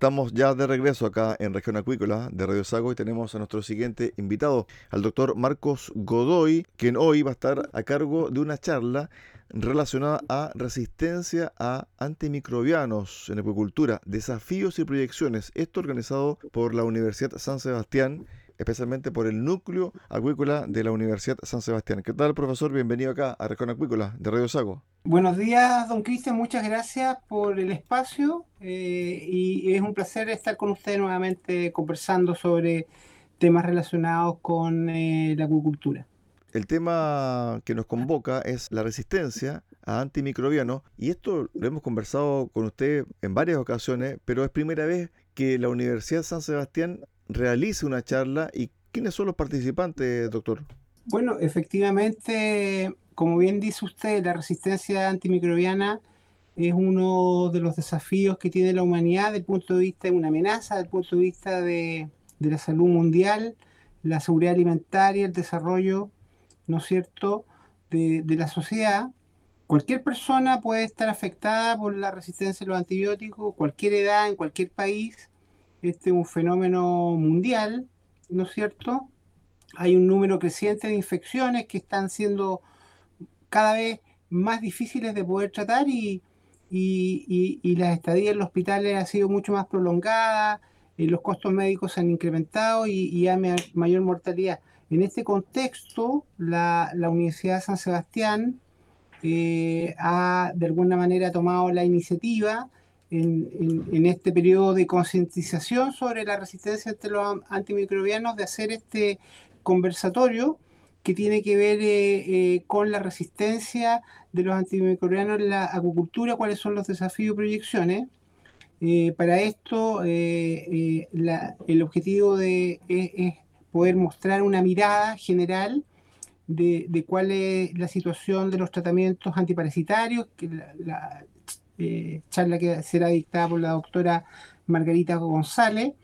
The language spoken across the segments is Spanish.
Estamos ya de regreso acá en Región Acuícola de Radio Sago y tenemos a nuestro siguiente invitado, al doctor Marcos Godoy, quien hoy va a estar a cargo de una charla relacionada a resistencia a antimicrobianos en acuicultura, desafíos y proyecciones. Esto organizado por la Universidad San Sebastián especialmente por el núcleo acuícola de la Universidad San Sebastián. ¿Qué tal, profesor? Bienvenido acá a Región Acuícola de Radio Sago. Buenos días, don Cristian. Muchas gracias por el espacio eh, y es un placer estar con usted nuevamente conversando sobre temas relacionados con eh, la acuicultura. El tema que nos convoca es la resistencia a antimicrobianos y esto lo hemos conversado con usted en varias ocasiones, pero es primera vez que la Universidad San Sebastián realice una charla y quiénes son los participantes, doctor. Bueno, efectivamente, como bien dice usted, la resistencia antimicrobiana es uno de los desafíos que tiene la humanidad desde el punto de vista de una amenaza, desde el punto de vista de, la salud mundial, la seguridad alimentaria, el desarrollo, ¿no es cierto?, de, de, la sociedad. Cualquier persona puede estar afectada por la resistencia a los antibióticos, cualquier edad, en cualquier país, este es un fenómeno mundial, ¿no es cierto? Hay un número creciente de infecciones que están siendo cada vez más difíciles de poder tratar y, y, las estadías en los hospitales han sido mucho más prolongadas, y los costos médicos se han incrementado y, hay mayor mortalidad. En este contexto, la, Universidad de San Sebastián eh, ha de alguna manera tomado la iniciativa en, este periodo de concientización sobre la resistencia entre los antimicrobianos de hacer este conversatorio que tiene que ver eh, eh, con la resistencia de los antimicrobianos en la acuicultura, cuáles son los desafíos y proyecciones. Eh, para esto, el objetivo de, es, poder mostrar una mirada general de, de, cuál es la situación de los tratamientos antiparasitarios, la, charla que será dictada por la doctora Margarita González.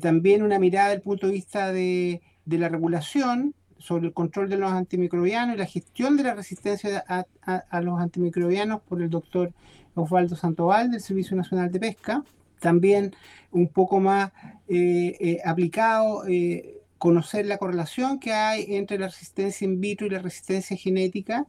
También una mirada desde el punto de vista de, la regulación, sobre el control de los antimicrobianos y la gestión de la resistencia a, los antimicrobianos por el doctor Osvaldo Santoval del Servicio Nacional de Pesca. También un poco más eh, eh, aplicado, eh, conocer la correlación que hay entre la resistencia in vitro y la resistencia genética.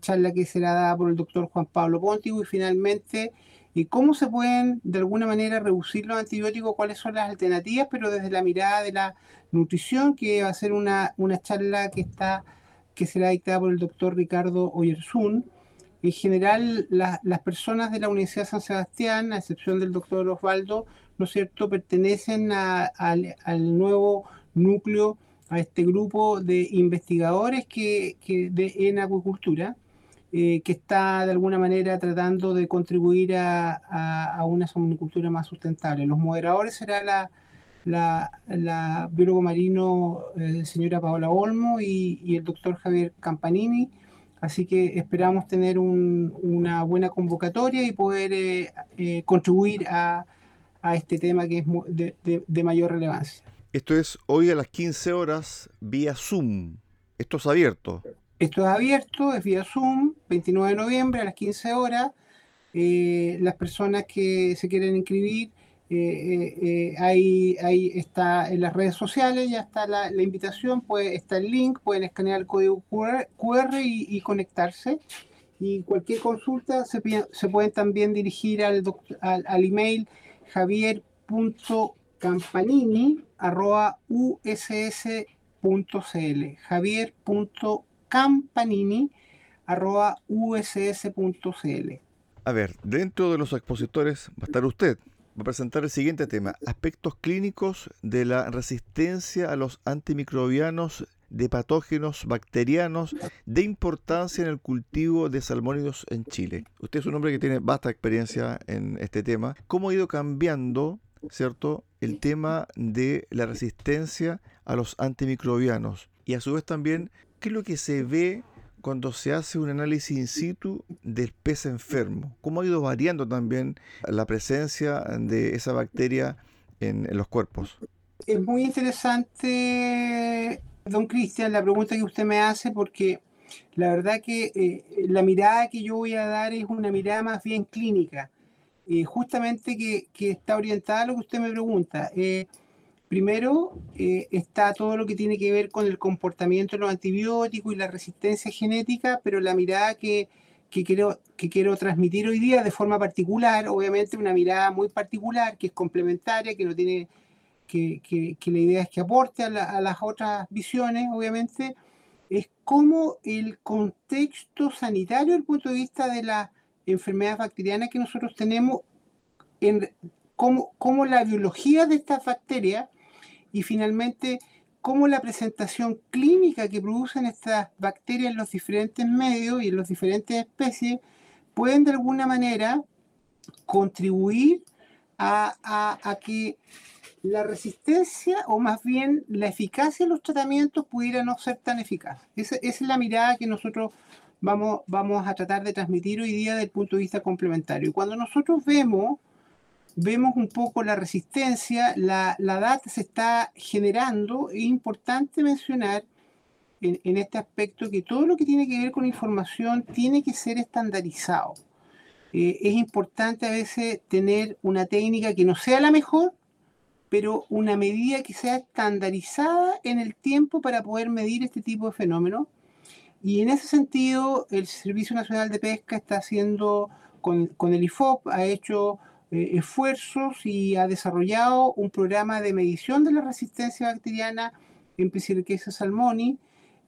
charla que será dada por el doctor Juan Pablo Pontigo y finalmente y cómo se pueden de alguna manera reducir los antibióticos, cuáles son las alternativas, pero desde la mirada de la nutrición, que va a ser una, una charla que, está, que será dictada por el doctor Ricardo Oyersun. En general, las personas de la Universidad de San Sebastián, a excepción del doctor Osvaldo, ¿no es cierto?, pertenecen al nuevo núcleo, a este grupo de investigadores que, que de, en acuicultura eh, que está de alguna manera tratando de contribuir a, una somnicultura más sustentable. Los moderadores será la, la, biólogo marino eh, señora Paola Olmo y, el doctor Javier Campanini. Así que esperamos tener una buena convocatoria y poder eh, contribuir a, este tema que es de, de mayor relevancia. Esto es hoy a las 15 horas vía Zoom. Esto es abierto. Esto es abierto, es vía Zoom, 29 de noviembre a las 15 horas. Eh, las personas que se quieren inscribir, eh, eh, ahí, está en las redes sociales, ya está la, invitación, pues está el link, pueden escanear el código QR, y, conectarse. Y cualquier consulta se, se pueden también dirigir al, al, al email javier.campanini.uss.cl javier.campanini campanini.uss.cl. A ver, dentro de los expositores va a estar usted. Va a presentar el siguiente tema, aspectos clínicos de la resistencia a los antimicrobianos de patógenos bacterianos de importancia en el cultivo de salmónidos en Chile. Usted es un hombre que tiene vasta experiencia en este tema. ¿Cómo ha ido cambiando, cierto, el tema de la resistencia a los antimicrobianos? Y a su vez también ¿Qué es lo que se ve cuando se hace un análisis in situ del pez enfermo? ¿Cómo ha ido variando también la presencia de esa bacteria en, los cuerpos? Es muy interesante, don Cristian, la pregunta que usted me hace, porque la verdad que eh, la mirada que yo voy a dar es una mirada más bien clínica, eh, justamente que, está orientada a lo que usted me pregunta. Eh, Primero eh, está todo lo que tiene que ver con el comportamiento de los antibióticos y la resistencia genética, pero la mirada que, quiero, que quiero transmitir hoy día de forma particular, obviamente una mirada muy particular, que es complementaria, que no tiene, que, la idea es que aporte a, a, las otras visiones, obviamente, es cómo el contexto sanitario desde el punto de vista de las enfermedades bacterianas que nosotros tenemos, en, cómo, cómo la biología de estas bacterias y finalmente cómo la presentación clínica que producen estas bacterias en los diferentes medios y en las diferentes especies pueden de alguna manera contribuir a, que la resistencia o más bien la eficacia de los tratamientos pudiera no ser tan eficaz. Esa, es la mirada que nosotros vamos, vamos a tratar de transmitir hoy día desde el punto de vista complementario. Y cuando nosotros vemos vemos un poco la resistencia, la, data se está generando. Es importante mencionar en, este aspecto que todo lo que tiene que ver con información tiene que ser estandarizado. Eh, es importante a veces tener una técnica que no sea la mejor, pero una medida que sea estandarizada en el tiempo para poder medir este tipo de fenómenos. Y en ese sentido, el Servicio Nacional de Pesca está haciendo, con, con el IFOP, ha hecho eh, esfuerzos y ha desarrollado un programa de medición de la resistencia bacteriana en Piscirquesa salmoni.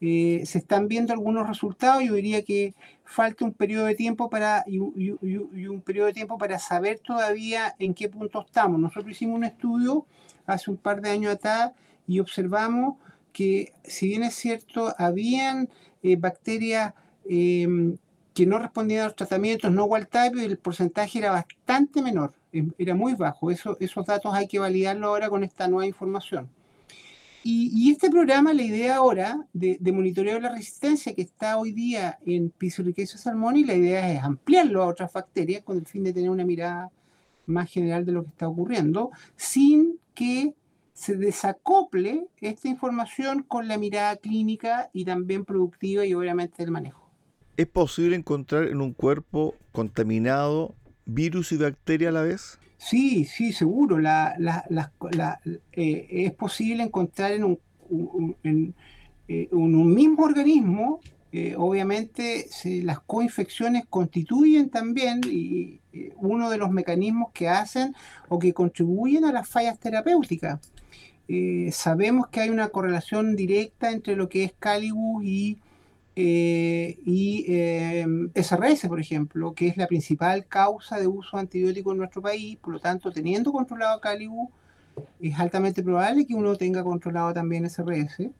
Eh, se están viendo algunos resultados. Yo diría que falta un periodo de tiempo para y, un periodo de tiempo para saber todavía en qué punto estamos. Nosotros hicimos un estudio hace un par de años atrás y observamos que, si bien es cierto, habían eh, bacterias em, que no respondían a los tratamientos no wild type, el porcentaje era bastante menor, em, era muy bajo. Eso, esos datos hay que validarlo ahora con esta nueva información. Y, este programa, la idea ahora de, monitoreo de la resistencia que está hoy día en Pisciuricaceae salmoni, la idea es ampliarlo a otras bacterias con el fin de tener una mirada más general de lo que está ocurriendo, sin que se desacople esta información con la mirada clínica y también productiva y obviamente el manejo. ¿Es posible encontrar en un cuerpo contaminado virus y bacteria a la vez? Sí, sí, seguro. Eh, es posible encontrar en un, eh, mismo organismo, eh, obviamente las coinfecciones constituyen también uno de los mecanismos que hacen o que contribuyen a las fallas terapéuticas. sabemos que hay una correlación directa entre lo que es Calibus y eh, y SRS, em, por ejemplo, que es la principal causa de uso antibiótico en nuestro país, por lo tanto, teniendo controlado Calibu, es altamente probable que uno tenga controlado también SRS.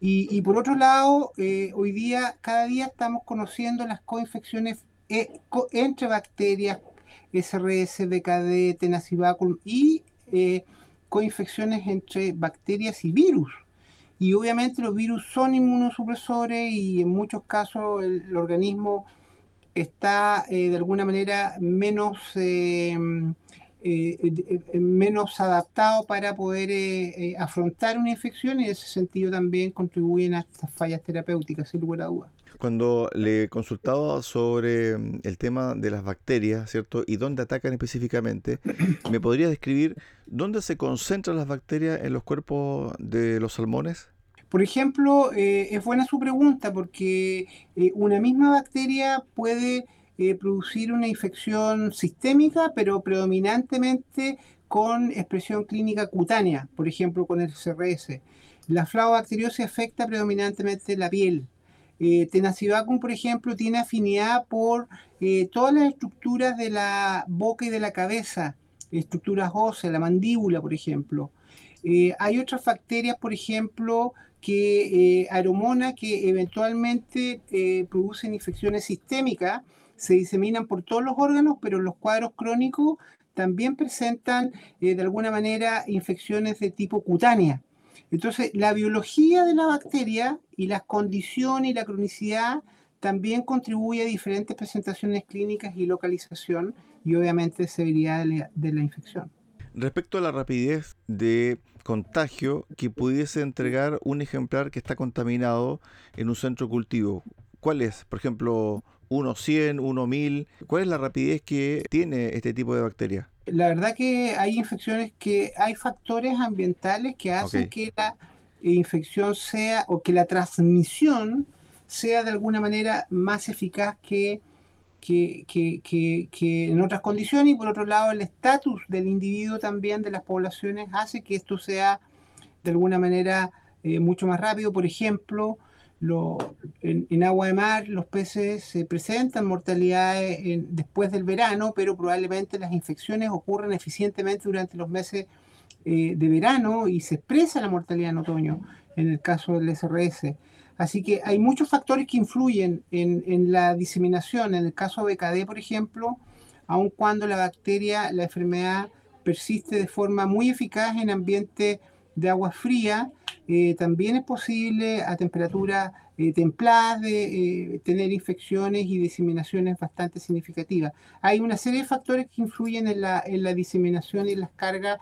Y, por otro lado, eh, hoy día, cada día estamos conociendo las coinfecciones eh, entre bacterias, SRS, BKD, Tenacibaculum y coinfecciones entre bacterias y virus. Y obviamente los virus son inmunosupresores y en muchos casos el, organismo está eh, de alguna manera menos, eh, eh, menos adaptado para poder afrontar una infección y en ese sentido también contribuyen a estas fallas terapéuticas, sin lugar a dudas. Cuando le consultaba sobre mm, el tema de las bacterias, ¿cierto? Y dónde atacan específicamente, ¿me podría describir dónde se concentran las bacterias en los cuerpos de los salmones? Por ejemplo, eh, es buena su pregunta porque eh, una misma bacteria puede eh, producir una infección sistémica, pero predominantemente con expresión clínica cutánea, por ejemplo, con el CRS. La flavobacteriosis afecta predominantemente la piel. Eh, por ejemplo, tiene afinidad por todas las estructuras de la boca y de la cabeza, estructuras óseas, la mandíbula, por ejemplo. hay otras bacterias, por ejemplo, que eh, que eventualmente eh, producen infecciones sistémicas, se diseminan por todos los órganos, pero los cuadros crónicos también presentan eh, de alguna manera infecciones de tipo cutánea. Entonces, la biología de la bacteria y las condiciones y la cronicidad también contribuye a diferentes presentaciones clínicas y localización y obviamente severidad de la infección. Respecto a la rapidez de contagio que pudiese entregar un ejemplar que está contaminado en un centro cultivo, ¿cuál es? Por ejemplo, 1 100, 1 1000. ¿Cuál es la rapidez que tiene este tipo de bacteria? La verdad que hay infecciones que hay factores ambientales que hacen que la infección sea o que la transmisión sea de alguna manera más eficaz que que, en otras condiciones y por otro lado el estatus del individuo también de las poblaciones hace que esto sea de alguna manera eh, mucho más rápido. Por ejemplo, lo, en, agua de mar los peces se presentan mortalidades después del verano, pero probablemente las infecciones ocurren eficientemente durante los meses eh, de verano y se expresa la mortalidad en otoño, en el caso del SRS. Así que hay muchos factores que influyen en, la diseminación. En el caso de BKD, por ejemplo, aun cuando la bacteria, la enfermedad persiste de forma muy eficaz en ambiente de agua fría, eh, también es posible a temperatura eh, templada de, eh, tener infecciones y diseminaciones bastante significativas. Hay una serie de factores que influyen en la, en la diseminación y las cargas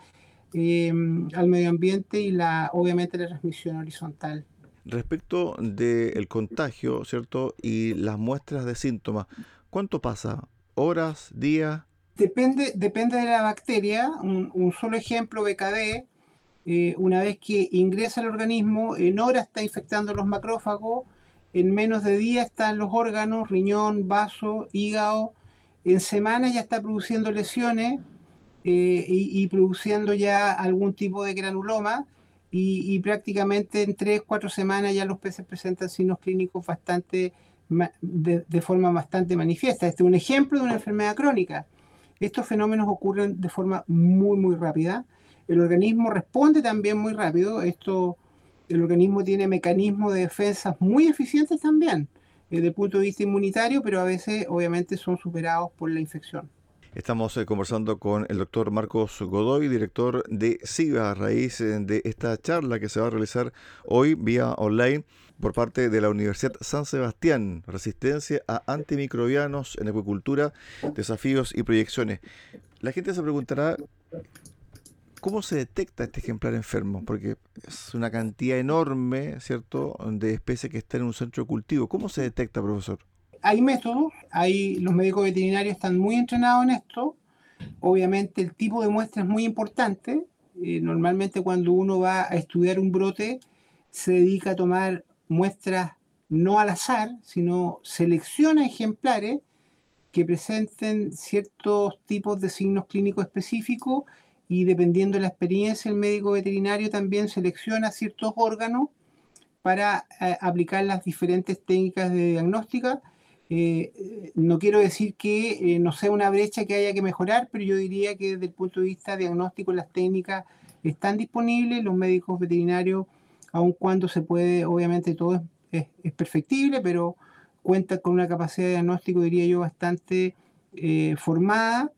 al medio ambiente y la, obviamente la transmisión horizontal. Respecto del contagio, ¿cierto? Y las muestras de síntomas, ¿cuánto pasa? ¿Horas? ¿Días? Depende, depende de la bacteria. Un, solo ejemplo, BKD, eh, una vez que ingresa al organismo, en horas está infectando los macrófagos, en menos de días están los órganos, riñón, vaso, hígado, en semanas ya está produciendo lesiones eh, y, produciendo ya algún tipo de granuloma y, prácticamente en tres, cuatro semanas ya los peces presentan signos clínicos bastante, de, forma bastante manifiesta. Este es un ejemplo de una enfermedad crónica. Estos fenómenos ocurren de forma muy, muy rápida. El organismo responde también muy rápido. Esto, el organismo tiene mecanismos de defensa muy eficientes también, eh, desde el punto de vista inmunitario, pero a veces obviamente son superados por la infección. Estamos eh, conversando con el doctor Marcos Godoy, director de SIVA, a raíz eh, de esta charla que se va a realizar hoy vía online por parte de la Universidad San Sebastián, Resistencia a antimicrobianos en acuicultura, desafíos y proyecciones. La gente se preguntará ¿Cómo se detecta este ejemplar enfermo? Porque es una cantidad enorme, ¿cierto?, de especies que están en un centro de cultivo. ¿Cómo se detecta, profesor? Hay métodos, hay, los médicos veterinarios están muy entrenados en esto. Obviamente el tipo de muestra es muy importante. Eh, normalmente cuando uno va a estudiar un brote, se dedica a tomar muestras no al azar, sino selecciona ejemplares que presenten ciertos tipos de signos clínicos específicos y dependiendo de la experiencia, el médico veterinario también selecciona ciertos órganos para eh, aplicar las diferentes técnicas de diagnóstica. Eh, no quiero decir que eh, no sea una brecha que haya que mejorar, pero yo diría que desde el punto de vista diagnóstico las técnicas están disponibles, los médicos veterinarios, aun cuando se puede, obviamente todo es, perfectible, pero cuenta con una capacidad de diagnóstico, diría yo, bastante eh, formada.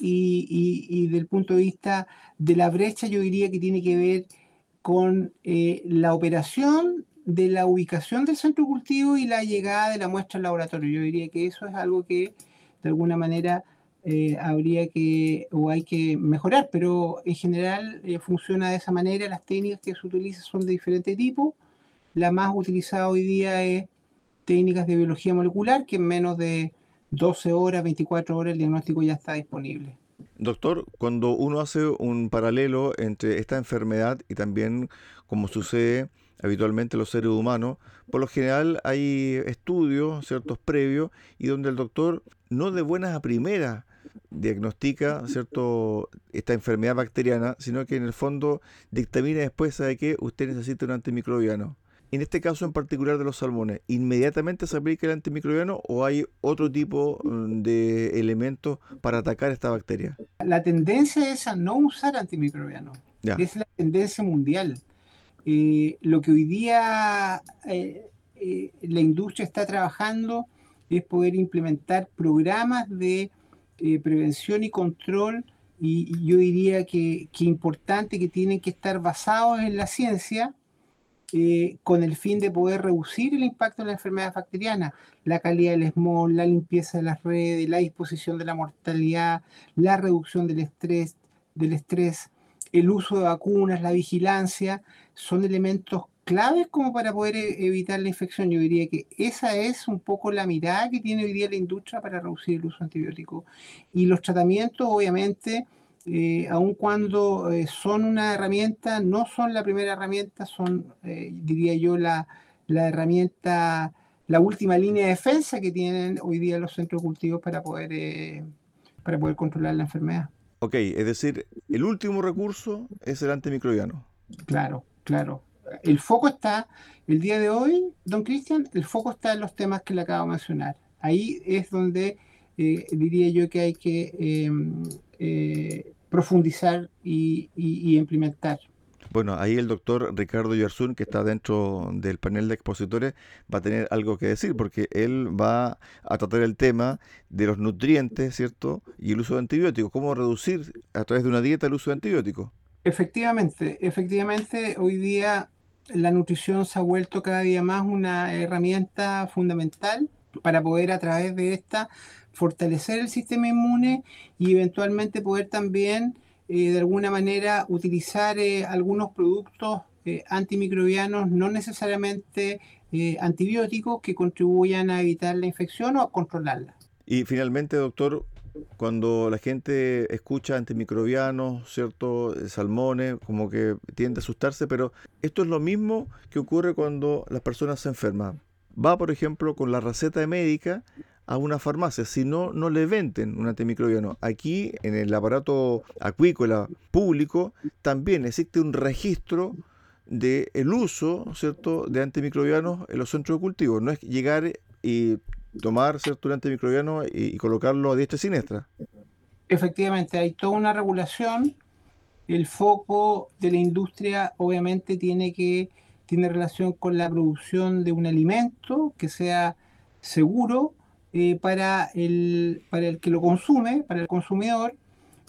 Y, y, del punto de vista de la brecha, yo diría que tiene que ver con eh, la operación de la ubicación del centro cultivo y la llegada de la muestra al laboratorio. Yo diría que eso es algo que de alguna manera eh, habría que o hay que mejorar, pero en general funciona de esa manera. Las técnicas que se utilizan son de diferente tipo. La más utilizada hoy día es técnicas de biología molecular que en menos de 12 horas, 24 horas el diagnóstico ya está disponible. Doctor, cuando uno hace un paralelo entre esta enfermedad y también como sucede habitualmente en los seres humanos, por lo general hay estudios, ciertos previos, y donde el doctor no de buenas a primeras diagnostica cierto esta enfermedad bacteriana, sino que en el fondo dictamina después de que usted necesita un antimicrobiano en este caso en particular de los salmones, ¿inmediatamente se aplica el antimicrobiano o hay otro tipo mm, de elementos para atacar esta bacteria? La tendencia es a no usar antimicrobiano. Es la tendencia mundial. Eh, lo que hoy día eh, eh, la industria está trabajando es poder implementar programas de prevención y control y, yo diría que, que importante que tienen que estar basados en la ciencia con el fin de poder reducir el impacto de la enfermedad bacteriana, la calidad del small, la limpieza de las redes, la disposición de la mortalidad, la reducción del estrés, del estrés, el uso de vacunas, la vigilancia, son elementos claves como para poder e-, evitar la infección. Yo diría que esa es un poco la mirada que tiene hoy día la industria para reducir el uso antibiótico. Y los tratamientos, obviamente, eh, aun cuando eh, son una herramienta, no son la primera herramienta, son, eh, diría yo, la, la, herramienta, la última línea de defensa que tienen hoy día los centros cultivos para poder, para poder controlar la enfermedad. Ok, es decir, el último recurso es el antimicrobiano. Claro, claro. El foco está, el día de hoy, don Cristian, el foco está en los temas que le acabo de mencionar. Ahí es donde diría yo que hay que em, eh, profundizar y, implementar. Bueno, ahí el doctor Ricardo Yarzún, que está dentro del panel de expositores, va a tener algo que decir, porque él va a tratar el tema de los nutrientes, ¿cierto? Y el uso de antibióticos, cómo reducir a través de una dieta el uso de antibióticos. Efectivamente, efectivamente, hoy día la nutrición se ha vuelto cada día más una herramienta fundamental para poder a través de esta fortalecer el sistema inmune y eventualmente poder también eh, de alguna manera utilizar eh, algunos productos eh, antimicrobianos, no necesariamente antibióticos, que contribuyan a evitar la infección o a controlarla. Y finalmente, doctor, cuando la gente escucha antimicrobianos, ¿cierto? Salmones, como que tiende a asustarse, pero esto es lo mismo que ocurre cuando las personas se enferman. Va, por ejemplo, con la receta médica a una farmacia, si no, no le venden un antimicrobiano. Aquí, en el aparato acuícola público, también existe un registro del el uso, ¿cierto?, de antimicrobianos en los centros de cultivo. No es llegar y tomar, ¿cierto?, un antimicrobiano y, colocarlo a diestra y siniestra. Efectivamente, hay toda una regulación. El foco de la industria, obviamente, tiene que tiene relación con la producción de un alimento que sea seguro, eh, para, el, para el que lo consume, para el consumidor,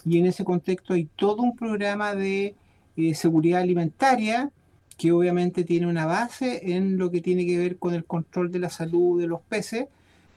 y en ese contexto hay todo un programa de eh, seguridad alimentaria que obviamente tiene una base en lo que tiene que ver con el control de la salud de los peces,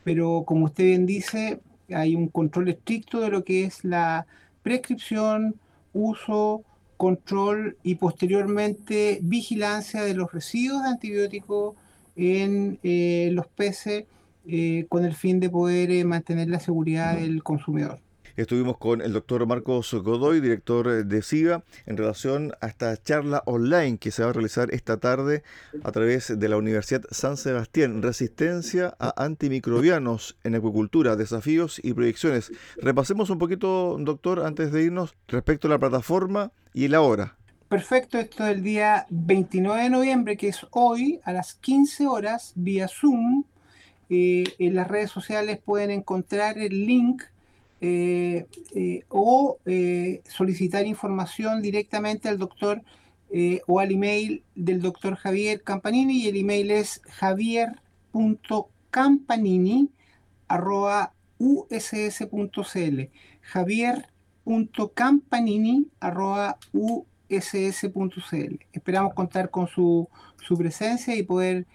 pero como usted bien dice, hay un control estricto de lo que es la prescripción, uso, control y posteriormente vigilancia de los residuos de antibióticos en eh, los peces eh, con el fin de poder mantener la seguridad del consumidor. Estuvimos con el doctor Marcos Godoy, director de SIGA, en relación a esta charla online que se va a realizar esta tarde a través de la Universidad San Sebastián, Resistencia a antimicrobianos en acuicultura, desafíos y proyecciones. Repasemos un poquito, doctor, antes de irnos, respecto a la plataforma y la hora. Perfecto, esto es el día 29 de noviembre, que es hoy, a las 15 horas, vía Zoom. Eh, en las redes sociales pueden encontrar el link eh, eh, o solicitar información directamente al doctor o al email del doctor Javier Campanini y el email es javier.campanini arroba uss.cl javier.campanini arroba uss.cl Esperamos contar con su, su presencia y poder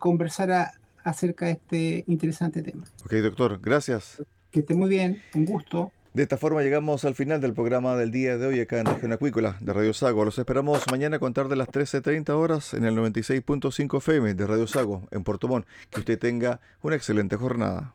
conversar acerca de este interesante tema. Ok, doctor, gracias. Que esté muy bien, un gusto. De esta forma llegamos al final del programa del día de hoy acá en Región Acuícola de Radio Sago. Los esperamos mañana a contar de las 13.30 horas en el 96.5 FM de Radio Sago en Puerto Montt. Que usted tenga una excelente jornada.